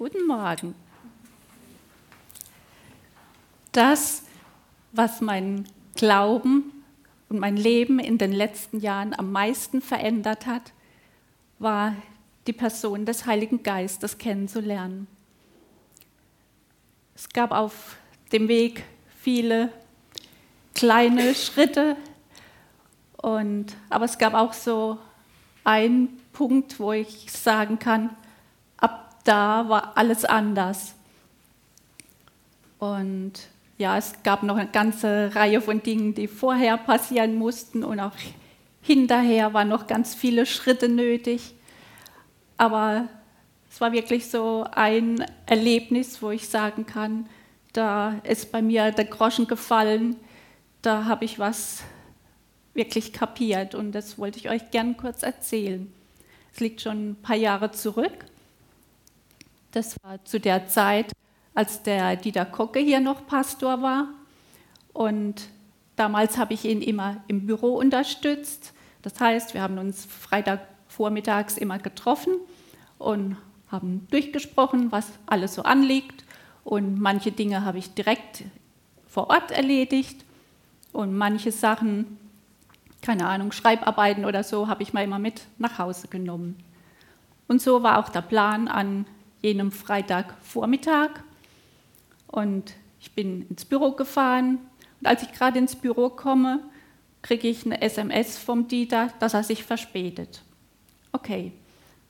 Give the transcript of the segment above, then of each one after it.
Guten Morgen. Das, was mein Glauben und mein Leben in den letzten Jahren am meisten verändert hat, war die Person des Heiligen Geistes kennenzulernen. Es gab auf dem Weg viele kleine Schritte, und, aber es gab auch so einen Punkt, wo ich sagen kann, da war alles anders. Und ja, es gab noch eine ganze Reihe von Dingen, die vorher passieren mussten und auch hinterher waren noch ganz viele Schritte nötig. Aber es war wirklich so ein Erlebnis, wo ich sagen kann, da ist bei mir der Groschen gefallen, da habe ich was wirklich kapiert und das wollte ich euch gern kurz erzählen. Es liegt schon ein paar Jahre zurück. Das war zu der Zeit, als der Dieter Kocke hier noch Pastor war. Und damals habe ich ihn immer im Büro unterstützt. Das heißt, wir haben uns Freitagvormittags immer getroffen und haben durchgesprochen, was alles so anliegt. Und manche Dinge habe ich direkt vor Ort erledigt. Und manche Sachen, keine Ahnung, Schreibarbeiten oder so, habe ich mal immer mit nach Hause genommen. Und so war auch der Plan an jenem Freitagvormittag. Und ich bin ins Büro gefahren. Und als ich gerade ins Büro komme, kriege ich eine SMS vom Dieter, dass er sich verspätet. Okay,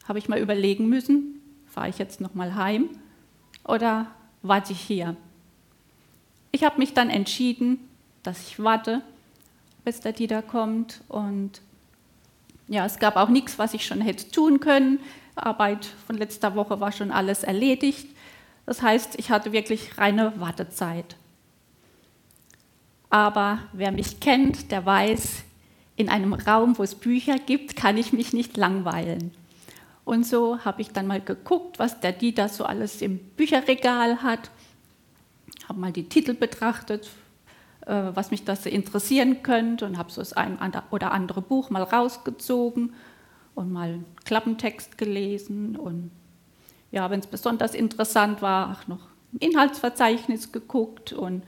habe ich mal überlegen müssen, fahre ich jetzt noch mal heim oder warte ich hier? Ich habe mich dann entschieden, dass ich warte, bis der Dieter kommt. Und ja, es gab auch nichts, was ich schon hätte tun können. Arbeit von letzter Woche war schon alles erledigt. Das heißt, ich hatte wirklich reine Wartezeit. Aber wer mich kennt, der weiß, in einem Raum, wo es Bücher gibt, kann ich mich nicht langweilen. Und so habe ich dann mal geguckt, was der Dieter so alles im Bücherregal hat, habe mal die Titel betrachtet, äh, was mich das interessieren könnte und habe so das ein oder andere Buch mal rausgezogen und mal einen Klappentext gelesen und ja, wenn es besonders interessant war, auch noch im Inhaltsverzeichnis geguckt und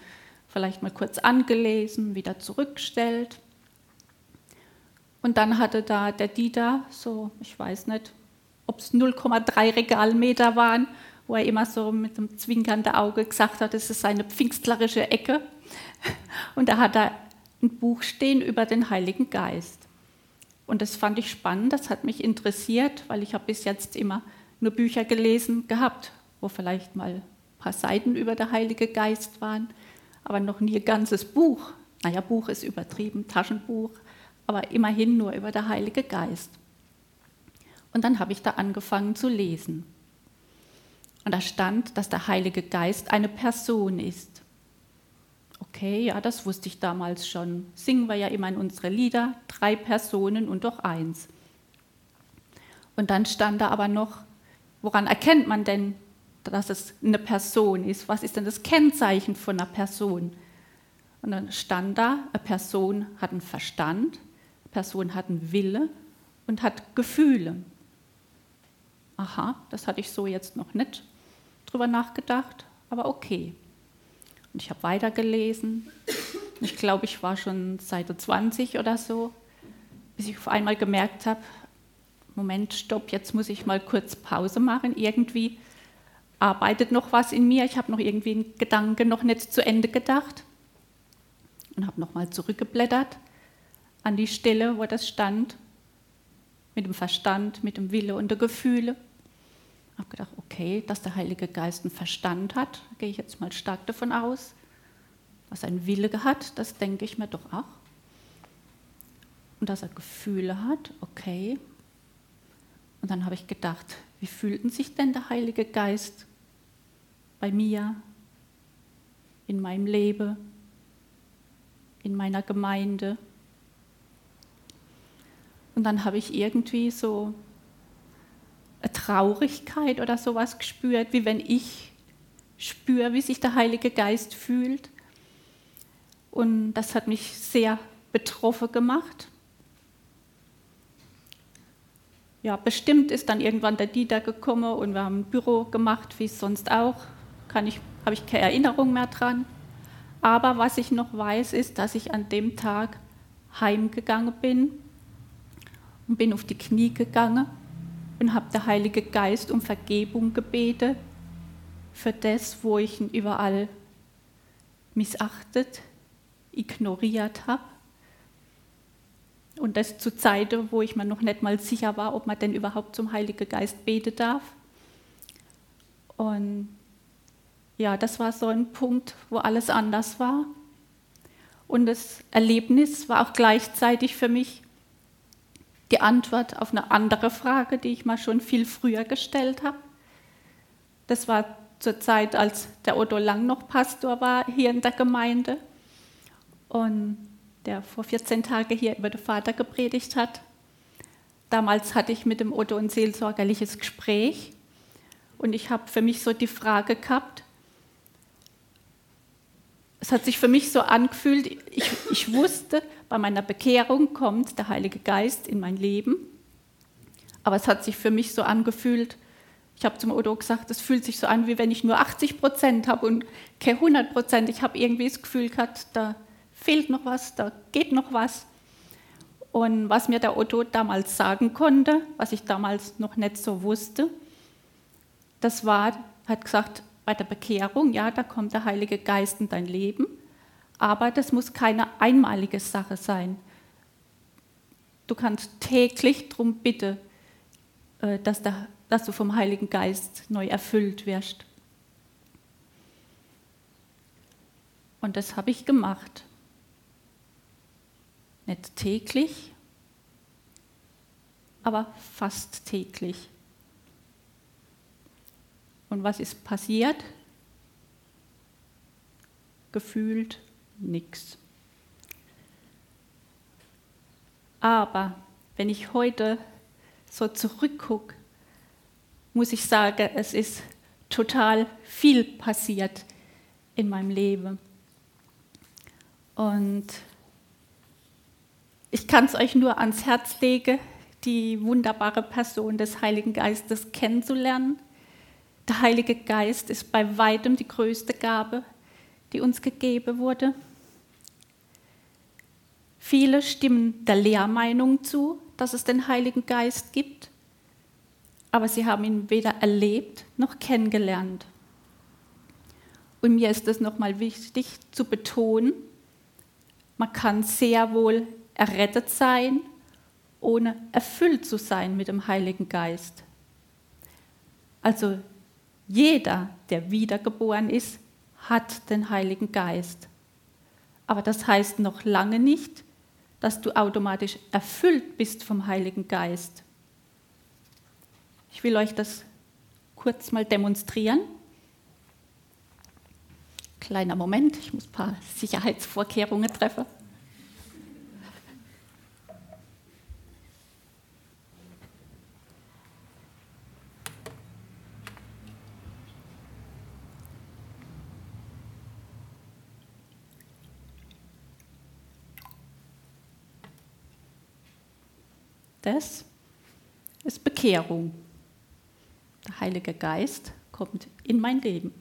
vielleicht mal kurz angelesen, wieder zurückgestellt. Und dann hatte da der Dieter so, ich weiß nicht, ob es 0,3 Regalmeter waren, wo er immer so mit einem zwinkernden Auge gesagt hat, es ist eine pfingstlerische Ecke. Und da hat er ein Buch stehen über den Heiligen Geist. Und das fand ich spannend, das hat mich interessiert, weil ich habe bis jetzt immer nur Bücher gelesen gehabt, wo vielleicht mal ein paar Seiten über der Heilige Geist waren, aber noch nie ein ganzes Buch. Naja, Buch ist übertrieben, Taschenbuch, aber immerhin nur über der Heilige Geist. Und dann habe ich da angefangen zu lesen. Und da stand, dass der Heilige Geist eine Person ist. Okay, ja, das wusste ich damals schon. Singen wir ja immer in unsere Lieder, drei Personen und doch eins. Und dann stand da aber noch, Woran erkennt man denn, dass es eine Person ist? Was ist denn das Kennzeichen von einer Person? Und dann stand da, eine Person hat einen Verstand, eine Person hat einen Wille und hat Gefühle. Aha, das hatte ich so jetzt noch nicht drüber nachgedacht, aber okay. Und ich habe weitergelesen. Ich glaube, ich war schon Seite 20 oder so, bis ich auf einmal gemerkt habe, Moment, stopp, jetzt muss ich mal kurz Pause machen. Irgendwie arbeitet noch was in mir. Ich habe noch irgendwie einen Gedanken noch nicht zu Ende gedacht und habe nochmal zurückgeblättert an die Stelle, wo das stand, mit dem Verstand, mit dem Wille und den Gefühle. Habe gedacht, okay, dass der Heilige Geist einen Verstand hat, gehe ich jetzt mal stark davon aus. Dass er einen Wille hat, das denke ich mir doch auch. Und dass er Gefühle hat, okay, und dann habe ich gedacht, wie fühlten sich denn der Heilige Geist bei mir, in meinem Leben, in meiner Gemeinde? Und dann habe ich irgendwie so Traurigkeit oder sowas gespürt, wie wenn ich spüre, wie sich der Heilige Geist fühlt. Und das hat mich sehr betroffen gemacht. ja, bestimmt ist dann irgendwann der Dieter gekommen und wir haben ein Büro gemacht, wie es sonst auch. Kann ich, habe ich keine Erinnerung mehr dran. Aber was ich noch weiß, ist, dass ich an dem Tag heimgegangen bin und bin auf die Knie gegangen und habe der Heilige Geist um Vergebung gebetet für das, wo ich ihn überall missachtet, ignoriert habe. Und das zu Zeiten, wo ich mir noch nicht mal sicher war, ob man denn überhaupt zum Heiligen Geist beten darf. Und ja, das war so ein Punkt, wo alles anders war. Und das Erlebnis war auch gleichzeitig für mich die Antwort auf eine andere Frage, die ich mal schon viel früher gestellt habe. Das war zur Zeit, als der Otto Lang noch Pastor war hier in der Gemeinde und der vor 14 Tagen hier über den Vater gepredigt hat. Damals hatte ich mit dem Otto ein seelsorgerliches Gespräch und ich habe für mich so die Frage gehabt, es hat sich für mich so angefühlt, ich, ich wusste, bei meiner Bekehrung kommt der Heilige Geist in mein Leben. Aber es hat sich für mich so angefühlt, ich habe zum Odo gesagt, es fühlt sich so an, wie wenn ich nur 80 Prozent habe und keine 100 Prozent. Ich habe irgendwie das Gefühl gehabt, da fehlt noch was, da geht noch was. Und was mir der Otto damals sagen konnte, was ich damals noch nicht so wusste, das war, hat gesagt, bei der Bekehrung, ja, da kommt der Heilige Geist in dein Leben, aber das muss keine einmalige Sache sein. Du kannst täglich darum bitten, äh, dass, der, dass du vom Heiligen Geist neu erfüllt wirst. Und das habe ich gemacht. Nicht täglich, aber fast täglich. Und was ist passiert? Gefühlt nichts. Aber wenn ich heute so zurückgucke, muss ich sagen, es ist total viel passiert in meinem Leben. Und ich kann es euch nur ans Herz legen, die wunderbare Person des Heiligen Geistes kennenzulernen der Heilige Geist ist bei weitem die größte Gabe, die uns gegeben wurde. Viele stimmen der Lehrmeinung zu, dass es den Heiligen Geist gibt, aber sie haben ihn weder erlebt noch kennengelernt. Und mir ist es nochmal wichtig zu betonen, man kann sehr wohl errettet sein, ohne erfüllt zu sein mit dem Heiligen Geist. Also jeder, der wiedergeboren ist, hat den Heiligen Geist. Aber das heißt noch lange nicht, dass du automatisch erfüllt bist vom Heiligen Geist. Ich will euch das kurz mal demonstrieren. Kleiner Moment, ich muss ein paar Sicherheitsvorkehrungen treffen. Das ist Bekehrung. Der Heilige Geist kommt in mein Leben.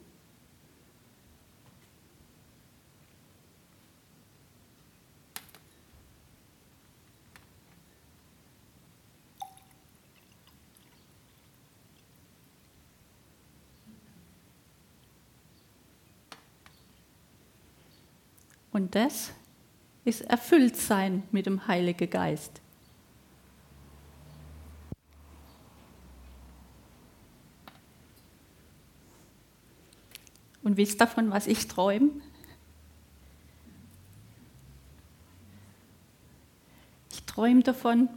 Und das ist Erfülltsein mit dem Heiligen Geist. Und wisst davon, was ich träume? Ich träume davon,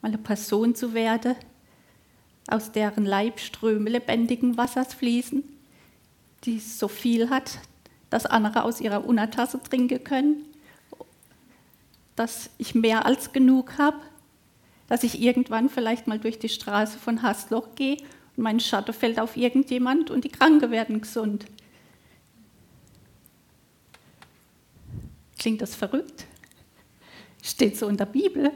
mal eine Person zu werden, aus deren Leib Ströme lebendigen Wassers fließen, die so viel hat, dass andere aus ihrer Untertasse trinken können, dass ich mehr als genug habe, dass ich irgendwann vielleicht mal durch die Straße von Hasloch gehe und mein Schatten fällt auf irgendjemand und die Kranke werden gesund. Klingt das verrückt? Steht so in der Bibel.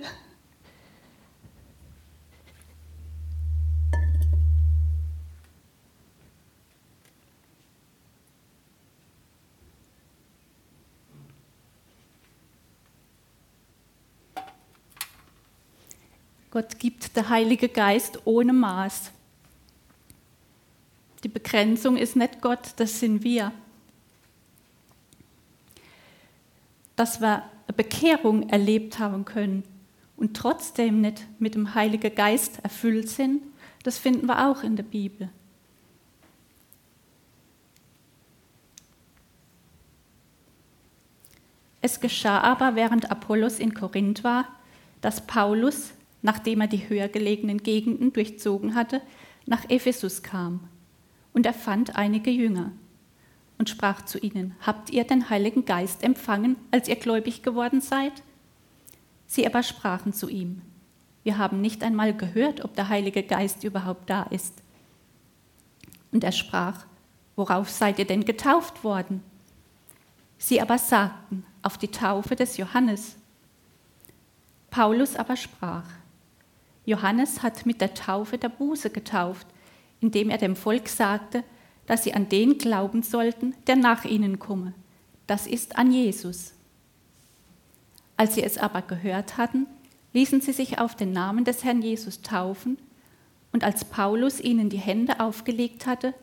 Gott gibt der Heilige Geist ohne Maß. Die Begrenzung ist nicht Gott, das sind wir. Dass wir Bekehrung erlebt haben können und trotzdem nicht mit dem Heiligen Geist erfüllt sind, das finden wir auch in der Bibel. Es geschah aber, während Apollos in Korinth war, dass Paulus, nachdem er die höher gelegenen Gegenden durchzogen hatte, nach Ephesus kam. Und er fand einige Jünger und sprach zu ihnen, Habt ihr den Heiligen Geist empfangen, als ihr gläubig geworden seid? Sie aber sprachen zu ihm, Wir haben nicht einmal gehört, ob der Heilige Geist überhaupt da ist. Und er sprach, Worauf seid ihr denn getauft worden? Sie aber sagten, auf die Taufe des Johannes. Paulus aber sprach, Johannes hat mit der Taufe der Buße getauft, indem er dem Volk sagte, dass sie an den glauben sollten, der nach ihnen komme. Das ist an Jesus. Als sie es aber gehört hatten, ließen sie sich auf den Namen des Herrn Jesus taufen, und als Paulus ihnen die Hände aufgelegt hatte,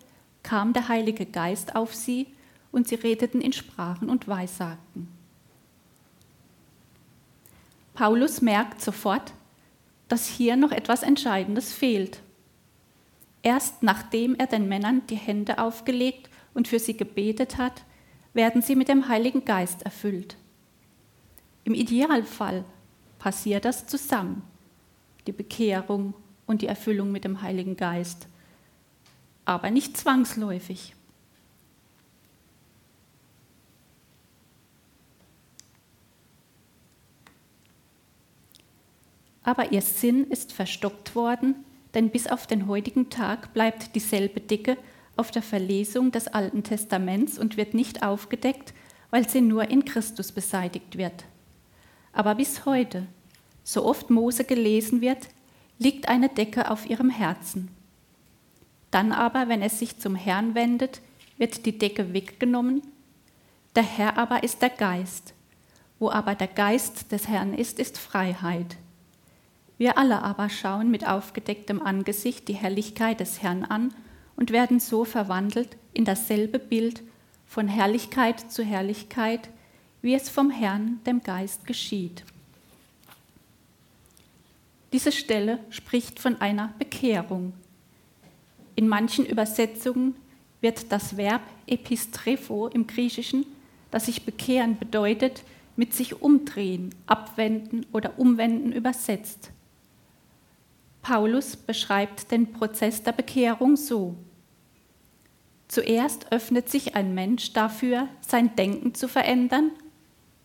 kam der Heilige Geist auf sie, und sie redeten in Sprachen und Weissagten. Paulus merkt sofort, dass hier noch etwas Entscheidendes fehlt. Erst nachdem er den Männern die Hände aufgelegt und für sie gebetet hat, werden sie mit dem Heiligen Geist erfüllt. Im Idealfall passiert das zusammen, die Bekehrung und die Erfüllung mit dem Heiligen Geist, aber nicht zwangsläufig. aber ihr Sinn ist verstockt worden, denn bis auf den heutigen Tag bleibt dieselbe Dicke auf der Verlesung des Alten Testaments und wird nicht aufgedeckt, weil sie nur in Christus beseitigt wird. Aber bis heute, so oft Mose gelesen wird, liegt eine Decke auf ihrem Herzen. Dann aber, wenn es sich zum Herrn wendet, wird die Decke weggenommen. Der Herr aber ist der Geist. Wo aber der Geist des Herrn ist, ist Freiheit. Wir alle aber schauen mit aufgedecktem Angesicht die Herrlichkeit des Herrn an und werden so verwandelt in dasselbe Bild von Herrlichkeit zu Herrlichkeit, wie es vom Herrn, dem Geist, geschieht. Diese Stelle spricht von einer Bekehrung. In manchen Übersetzungen wird das Verb epistrepho im Griechischen, das sich bekehren bedeutet, mit sich umdrehen, abwenden oder umwenden übersetzt. Paulus beschreibt den Prozess der Bekehrung so. Zuerst öffnet sich ein Mensch dafür, sein Denken zu verändern,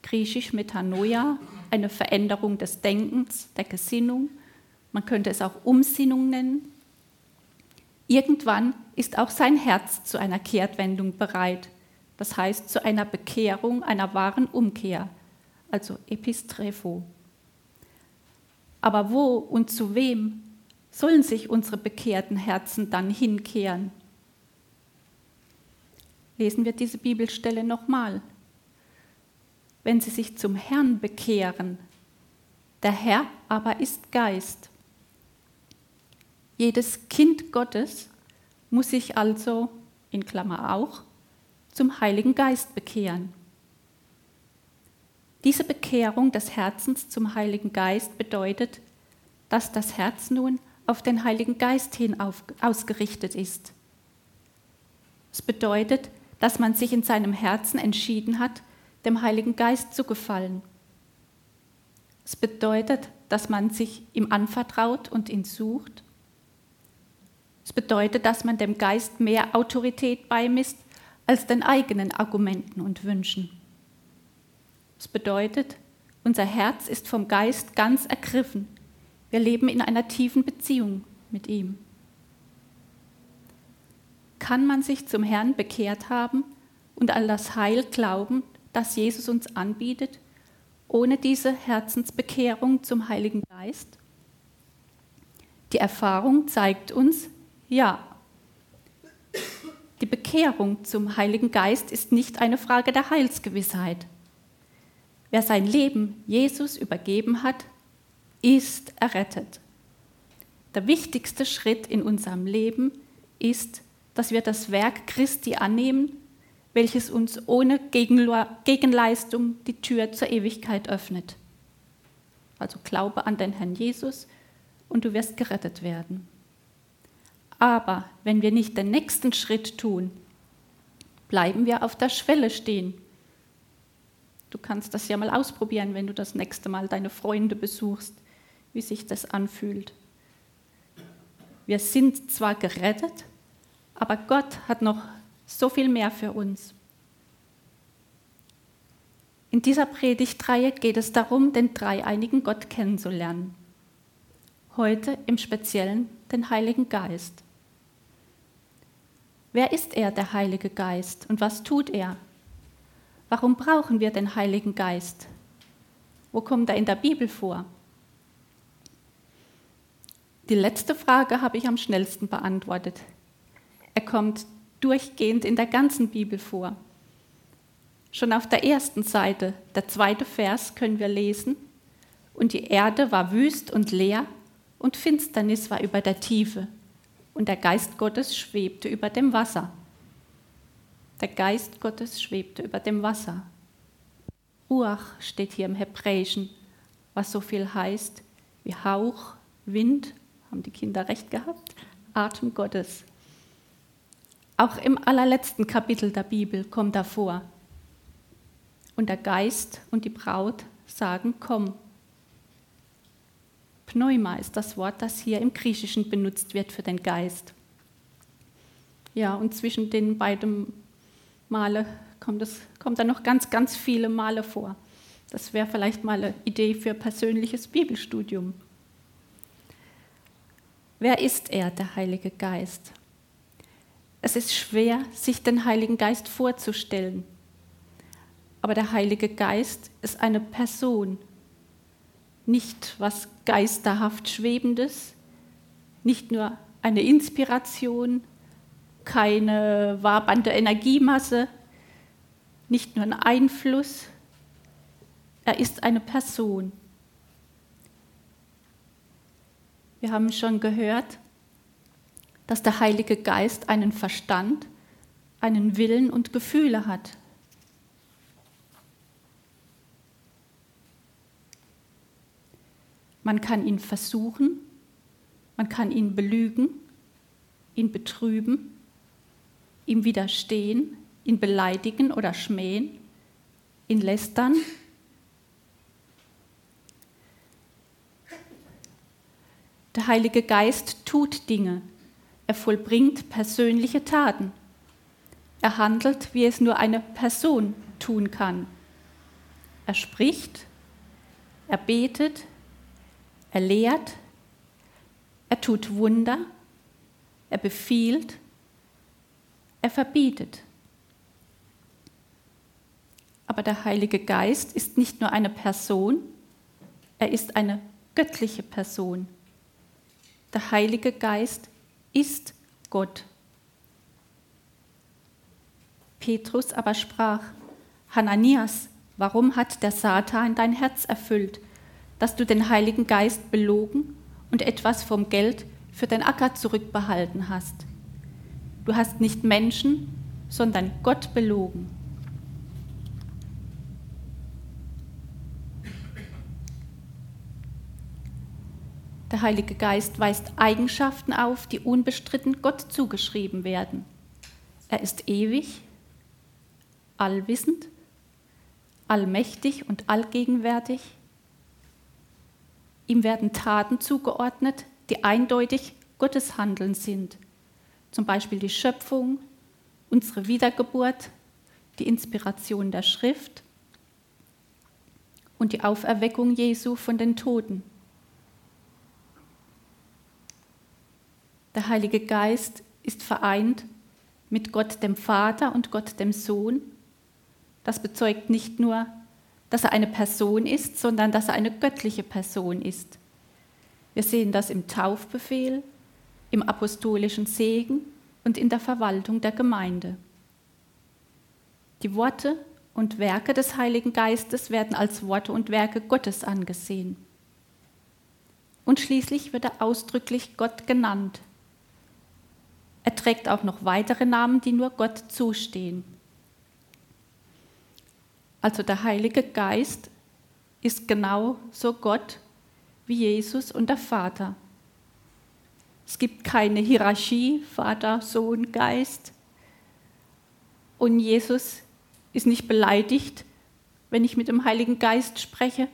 griechisch Metanoia, eine Veränderung des Denkens, der Gesinnung, man könnte es auch Umsinnung nennen. Irgendwann ist auch sein Herz zu einer Kehrtwendung bereit, das heißt zu einer Bekehrung, einer wahren Umkehr, also Epistrepho. Aber wo und zu wem sollen sich unsere bekehrten Herzen dann hinkehren? Lesen wir diese Bibelstelle nochmal. Wenn sie sich zum Herrn bekehren, der Herr aber ist Geist. Jedes Kind Gottes muss sich also, in Klammer auch, zum Heiligen Geist bekehren. Diese Bekehrung des Herzens zum Heiligen Geist bedeutet, dass das Herz nun auf den Heiligen Geist hin auf, ausgerichtet ist. Es bedeutet, dass man sich in seinem Herzen entschieden hat, dem Heiligen Geist zu gefallen. Es bedeutet, dass man sich ihm anvertraut und ihn sucht. Es bedeutet, dass man dem Geist mehr Autorität beimisst als den eigenen Argumenten und Wünschen. Das bedeutet, unser Herz ist vom Geist ganz ergriffen. Wir leben in einer tiefen Beziehung mit ihm. Kann man sich zum Herrn bekehrt haben und an das Heil glauben, das Jesus uns anbietet, ohne diese Herzensbekehrung zum Heiligen Geist? Die Erfahrung zeigt uns, ja. Die Bekehrung zum Heiligen Geist ist nicht eine Frage der Heilsgewissheit. Wer sein Leben Jesus übergeben hat, ist errettet. Der wichtigste Schritt in unserem Leben ist, dass wir das Werk Christi annehmen, welches uns ohne Gegenleistung die Tür zur Ewigkeit öffnet. Also glaube an den Herrn Jesus und du wirst gerettet werden. Aber wenn wir nicht den nächsten Schritt tun, bleiben wir auf der Schwelle stehen. Du kannst das ja mal ausprobieren, wenn du das nächste Mal deine Freunde besuchst, wie sich das anfühlt. Wir sind zwar gerettet, aber Gott hat noch so viel mehr für uns. In dieser Predigtreihe geht es darum, den dreieinigen Gott kennenzulernen. Heute im Speziellen den Heiligen Geist. Wer ist er, der Heilige Geist, und was tut er? Warum brauchen wir den Heiligen Geist? Wo kommt er in der Bibel vor? Die letzte Frage habe ich am schnellsten beantwortet. Er kommt durchgehend in der ganzen Bibel vor. Schon auf der ersten Seite, der zweite Vers, können wir lesen, und die Erde war wüst und leer, und Finsternis war über der Tiefe, und der Geist Gottes schwebte über dem Wasser. Der Geist Gottes schwebte über dem Wasser. Ruach steht hier im Hebräischen, was so viel heißt wie Hauch, Wind, haben die Kinder recht gehabt, Atem Gottes. Auch im allerletzten Kapitel der Bibel kommt er vor. Und der Geist und die Braut sagen, komm. Pneuma ist das Wort, das hier im Griechischen benutzt wird für den Geist. Ja, und zwischen den beiden Male kommt, es, kommt da noch ganz, ganz viele Male vor. Das wäre vielleicht mal eine Idee für persönliches Bibelstudium. Wer ist er, der Heilige Geist? Es ist schwer, sich den Heiligen Geist vorzustellen. Aber der Heilige Geist ist eine Person, nicht was geisterhaft Schwebendes, nicht nur eine Inspiration, keine wabernde Energiemasse, nicht nur ein Einfluss. Er ist eine Person. Wir haben schon gehört, dass der Heilige Geist einen Verstand, einen Willen und Gefühle hat. Man kann ihn versuchen, man kann ihn belügen, ihn betrüben, ihm widerstehen, ihn beleidigen oder schmähen, ihn lästern. Der Heilige Geist tut Dinge, er vollbringt persönliche Taten. Er handelt, wie es nur eine Person tun kann. Er spricht, er betet, er lehrt, er tut Wunder, er befiehlt, er verbietet. Aber der Heilige Geist ist nicht nur eine Person, er ist eine göttliche Person. Der Heilige Geist ist Gott. Petrus aber sprach, Hananias, warum hat der Satan dein Herz erfüllt, dass du den Heiligen Geist belogen und etwas vom Geld für den Acker zurückbehalten hast? Du hast nicht Menschen, sondern Gott belogen. Der Heilige Geist weist Eigenschaften auf, die unbestritten Gott zugeschrieben werden. Er ist ewig, allwissend, allmächtig und allgegenwärtig. Ihm werden Taten zugeordnet, die eindeutig Gottes Handeln sind, zum Beispiel die Schöpfung, unsere Wiedergeburt, die Inspiration der Schrift und die Auferweckung Jesu von den Toten. Der Heilige Geist ist vereint mit Gott dem Vater und Gott dem Sohn. Das bezeugt nicht nur, dass er eine Person ist, sondern dass er eine göttliche Person ist. Wir sehen das im Taufbefehl, im apostolischen Segen und in der Verwaltung der Gemeinde. Die Worte und Werke des Heiligen Geistes werden als Worte und Werke Gottes angesehen. und schließlich wird er ausdrücklich Gott genannt. Er trägt auch noch weitere Namen, die nur Gott zustehen. Also der Heilige Geist ist genauso Gott wie Jesus und der Vater. Es gibt keine Hierarchie, Vater, Sohn, Geist. Und Jesus ist nicht beleidigt, wenn ich mit dem Heiligen Geist spreche.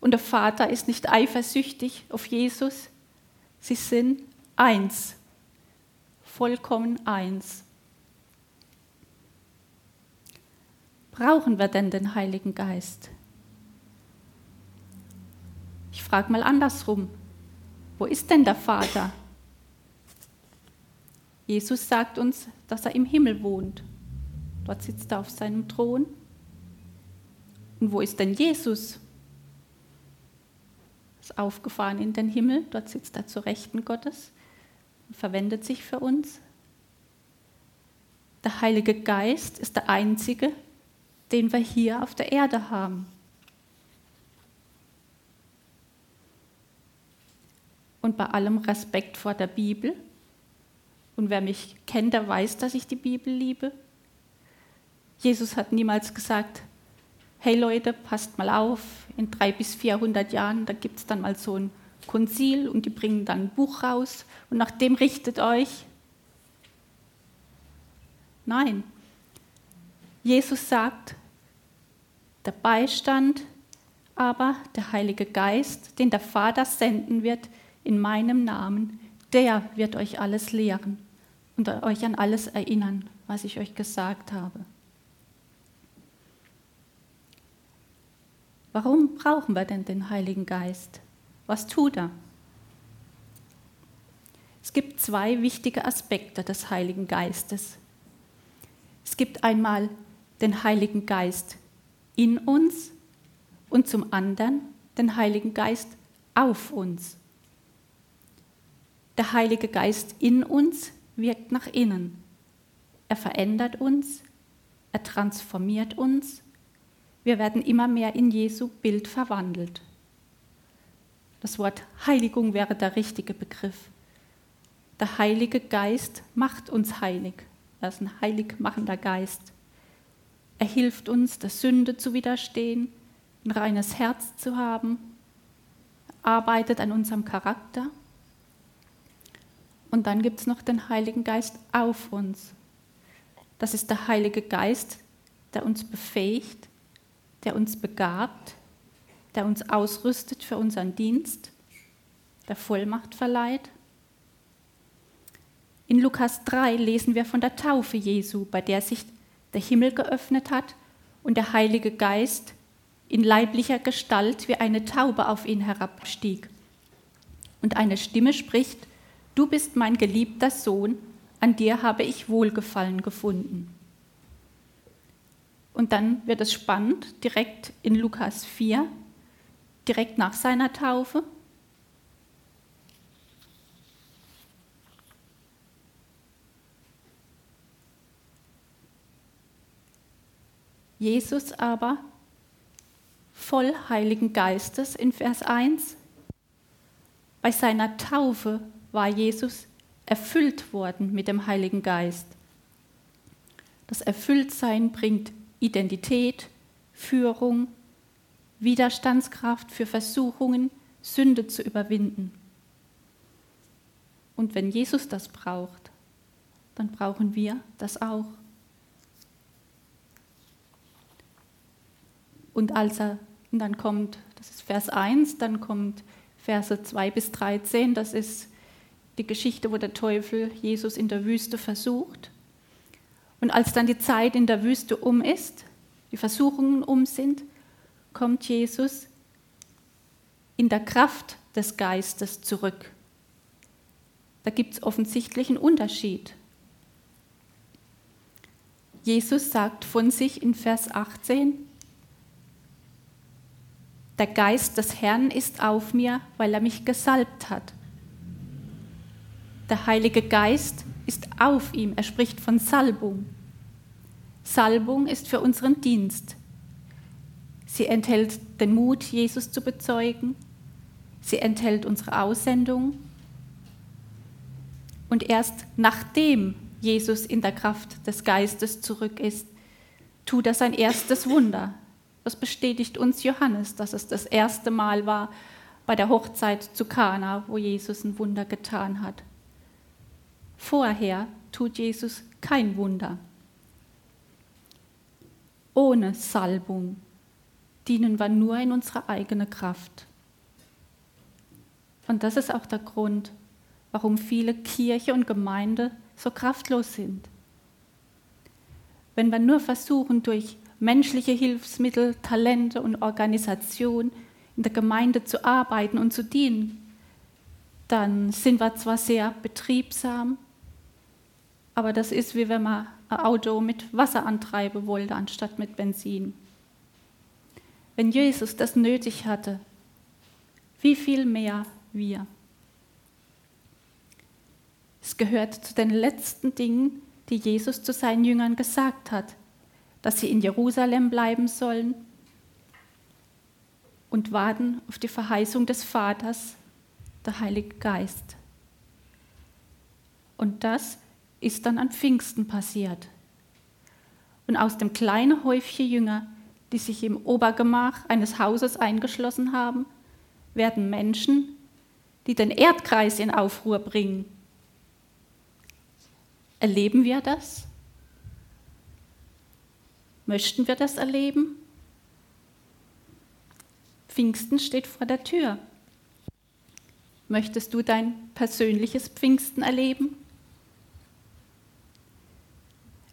Und der Vater ist nicht eifersüchtig auf Jesus. Sie sind eins, vollkommen eins. Brauchen wir denn den Heiligen Geist? Ich frage mal andersrum. Wo ist denn der Vater? Jesus sagt uns, dass er im Himmel wohnt. Dort sitzt er auf seinem Thron. Und wo ist denn Jesus? Ist aufgefahren in den Himmel, dort sitzt er zur Rechten Gottes verwendet sich für uns. Der Heilige Geist ist der einzige, den wir hier auf der Erde haben. Und bei allem Respekt vor der Bibel, und wer mich kennt, der weiß, dass ich die Bibel liebe. Jesus hat niemals gesagt, hey Leute, passt mal auf, in drei bis 400 Jahren, da gibt es dann mal so ein Konzil und die bringen dann ein Buch raus und nach dem richtet euch. Nein, Jesus sagt, der Beistand, aber der Heilige Geist, den der Vater senden wird in meinem Namen, der wird euch alles lehren und euch an alles erinnern, was ich euch gesagt habe. Warum brauchen wir denn den Heiligen Geist? Was tut er? Es gibt zwei wichtige Aspekte des Heiligen Geistes. Es gibt einmal den Heiligen Geist in uns und zum anderen den Heiligen Geist auf uns. Der Heilige Geist in uns wirkt nach innen. Er verändert uns, er transformiert uns. Wir werden immer mehr in Jesu Bild verwandelt. Das Wort Heiligung wäre der richtige Begriff. Der Heilige Geist macht uns heilig. Er ist ein heilig machender Geist. Er hilft uns, der Sünde zu widerstehen, ein reines Herz zu haben, arbeitet an unserem Charakter. Und dann gibt es noch den Heiligen Geist auf uns. Das ist der Heilige Geist, der uns befähigt, der uns begabt, der uns ausrüstet für unseren Dienst, der Vollmacht verleiht. In Lukas 3 lesen wir von der Taufe Jesu, bei der sich der Himmel geöffnet hat und der Heilige Geist in leiblicher Gestalt wie eine Taube auf ihn herabstieg. Und eine Stimme spricht, Du bist mein geliebter Sohn, an dir habe ich Wohlgefallen gefunden. Und dann wird es spannend, direkt in Lukas 4, direkt nach seiner Taufe. Jesus aber, voll Heiligen Geistes in Vers 1, bei seiner Taufe war Jesus erfüllt worden mit dem Heiligen Geist. Das Erfülltsein bringt Identität, Führung, Widerstandskraft für Versuchungen, Sünde zu überwinden. Und wenn Jesus das braucht, dann brauchen wir das auch. Und als er, dann kommt, das ist Vers 1, dann kommt Verse 2 bis 13, das ist die Geschichte, wo der Teufel Jesus in der Wüste versucht. Und als dann die Zeit in der Wüste um ist, die Versuchungen um sind, kommt Jesus in der Kraft des Geistes zurück. Da gibt es offensichtlich einen Unterschied. Jesus sagt von sich in Vers 18, der Geist des Herrn ist auf mir, weil er mich gesalbt hat der Heilige Geist ist auf ihm. Er spricht von Salbung. Salbung ist für unseren Dienst. Sie enthält den Mut, Jesus zu bezeugen. Sie enthält unsere Aussendung. Und erst nachdem Jesus in der Kraft des Geistes zurück ist, tut er sein erstes Wunder. Das bestätigt uns Johannes, dass es das erste Mal war bei der Hochzeit zu Kana, wo Jesus ein Wunder getan hat. Vorher tut Jesus kein Wunder. Ohne Salbung dienen wir nur in unserer eigenen Kraft. Und das ist auch der Grund, warum viele Kirche und Gemeinde so kraftlos sind. Wenn wir nur versuchen, durch menschliche Hilfsmittel, Talente und Organisation in der Gemeinde zu arbeiten und zu dienen, dann sind wir zwar sehr betriebsam, aber das ist wie wenn man ein Auto mit Wasser antreiben wollte, anstatt mit Benzin. Wenn Jesus das nötig hatte, wie viel mehr wir. Es gehört zu den letzten Dingen, die Jesus zu seinen Jüngern gesagt hat, dass sie in Jerusalem bleiben sollen und warten auf die Verheißung des Vaters, der Heilige Geist. Und das ist dann an Pfingsten passiert. Und aus dem kleinen Häufchen Jünger, die sich im Obergemach eines Hauses eingeschlossen haben, werden Menschen, die den Erdkreis in Aufruhr bringen. Erleben wir das? Möchten wir das erleben? Pfingsten steht vor der Tür. Möchtest du dein persönliches Pfingsten erleben?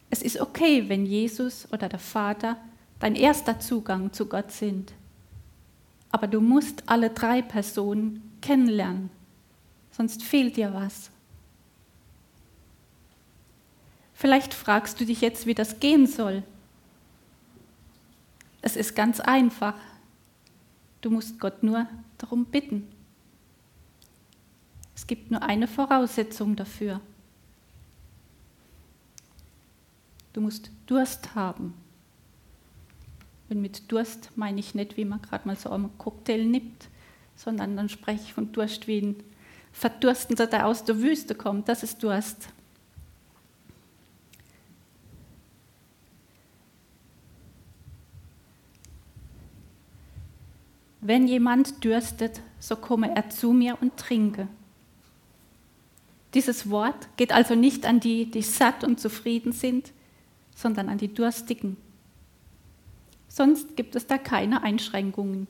Es ist okay, wenn Jesus oder der Vater dein erster Zugang zu Gott sind. Aber du musst alle drei Personen kennenlernen, sonst fehlt dir was. Vielleicht fragst du dich jetzt, wie das gehen soll. Es ist ganz einfach. Du musst Gott nur darum bitten. Es gibt nur eine Voraussetzung dafür. Du musst Durst haben. Und mit Durst meine ich nicht, wie man gerade mal so einen Cocktail nimmt, sondern dann spreche ich von Durst wie ein Verdurstender, der aus der Wüste kommt. Das ist Durst. Wenn jemand dürstet, so komme er zu mir und trinke. Dieses Wort geht also nicht an die, die satt und zufrieden sind, sondern an die Durstigen. Sonst gibt es da keine Einschränkungen.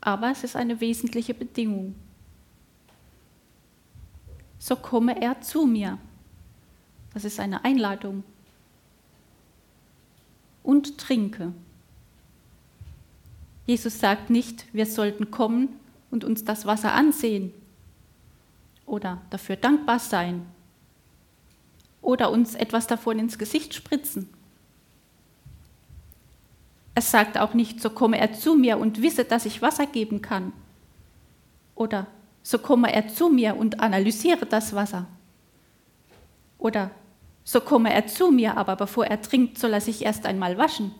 Aber es ist eine wesentliche Bedingung. So komme er zu mir. Das ist eine Einladung. Und trinke. Jesus sagt nicht, wir sollten kommen und uns das Wasser ansehen oder dafür dankbar sein oder uns etwas davon ins Gesicht spritzen. Es sagt auch nicht, so komme er zu mir und wisse, dass ich Wasser geben kann. Oder so komme er zu mir und analysiere das Wasser. Oder so komme er zu mir, aber bevor er trinkt, soll er sich erst einmal waschen.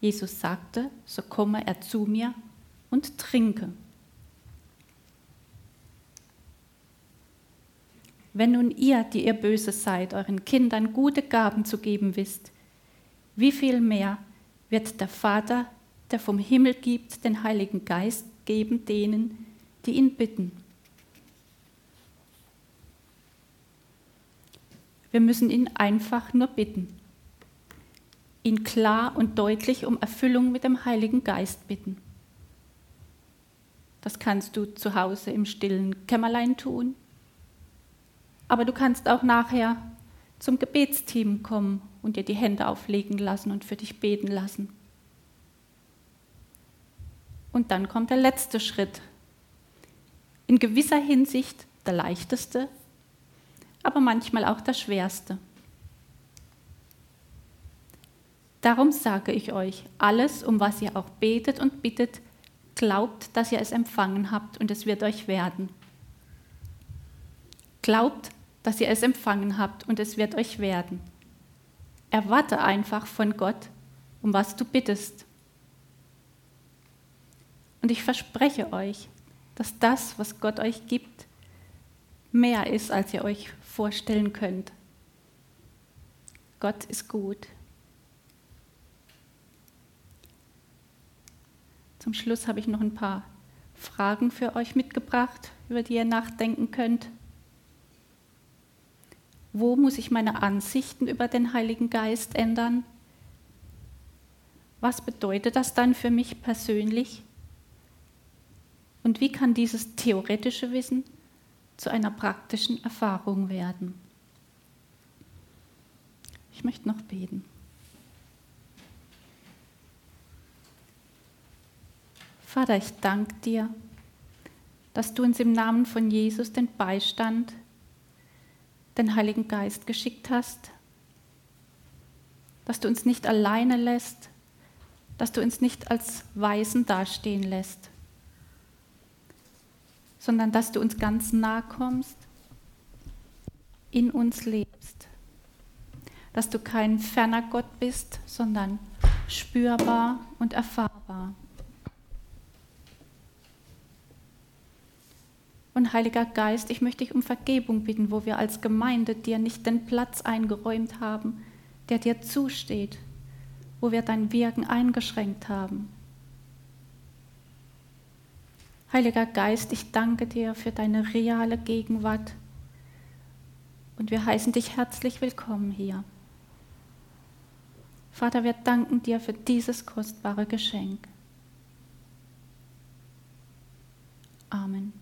Jesus sagte, so komme er zu mir und trinke. Wenn nun ihr, die ihr böse seid, euren Kindern gute Gaben zu geben wisst, wie viel mehr wird der Vater, der vom Himmel gibt, den Heiligen Geist geben denen, die ihn bitten. Wir müssen ihn einfach nur bitten ihn klar und deutlich um Erfüllung mit dem Heiligen Geist bitten. Das kannst du zu Hause im stillen Kämmerlein tun, aber du kannst auch nachher zum Gebetsteam kommen und dir die Hände auflegen lassen und für dich beten lassen. Und dann kommt der letzte Schritt. In gewisser Hinsicht der leichteste, aber manchmal auch der schwerste. Darum sage ich euch, alles, um was ihr auch betet und bittet, glaubt, dass ihr es empfangen habt und es wird euch werden. Glaubt, dass ihr es empfangen habt und es wird euch werden. Erwarte einfach von Gott, um was du bittest. Und ich verspreche euch, dass das, was Gott euch gibt, mehr ist, als ihr euch vorstellen könnt. Gott ist gut. Zum Schluss habe ich noch ein paar Fragen für euch mitgebracht, über die ihr nachdenken könnt. Wo muss ich meine Ansichten über den Heiligen Geist ändern? Was bedeutet das dann für mich persönlich? Und wie kann dieses theoretische Wissen zu einer praktischen Erfahrung werden? Ich möchte noch beten. Vater, ich danke dir, dass du uns im Namen von Jesus den Beistand, den Heiligen Geist geschickt hast, dass du uns nicht alleine lässt, dass du uns nicht als Weisen dastehen lässt, sondern dass du uns ganz nahe kommst, in uns lebst, dass du kein ferner Gott bist, sondern spürbar und erfahrbar. Und Heiliger Geist, ich möchte dich um Vergebung bitten, wo wir als Gemeinde dir nicht den Platz eingeräumt haben, der dir zusteht, wo wir dein Wirken eingeschränkt haben. Heiliger Geist, ich danke dir für deine reale Gegenwart und wir heißen dich herzlich willkommen hier. Vater, wir danken dir für dieses kostbare Geschenk. Amen.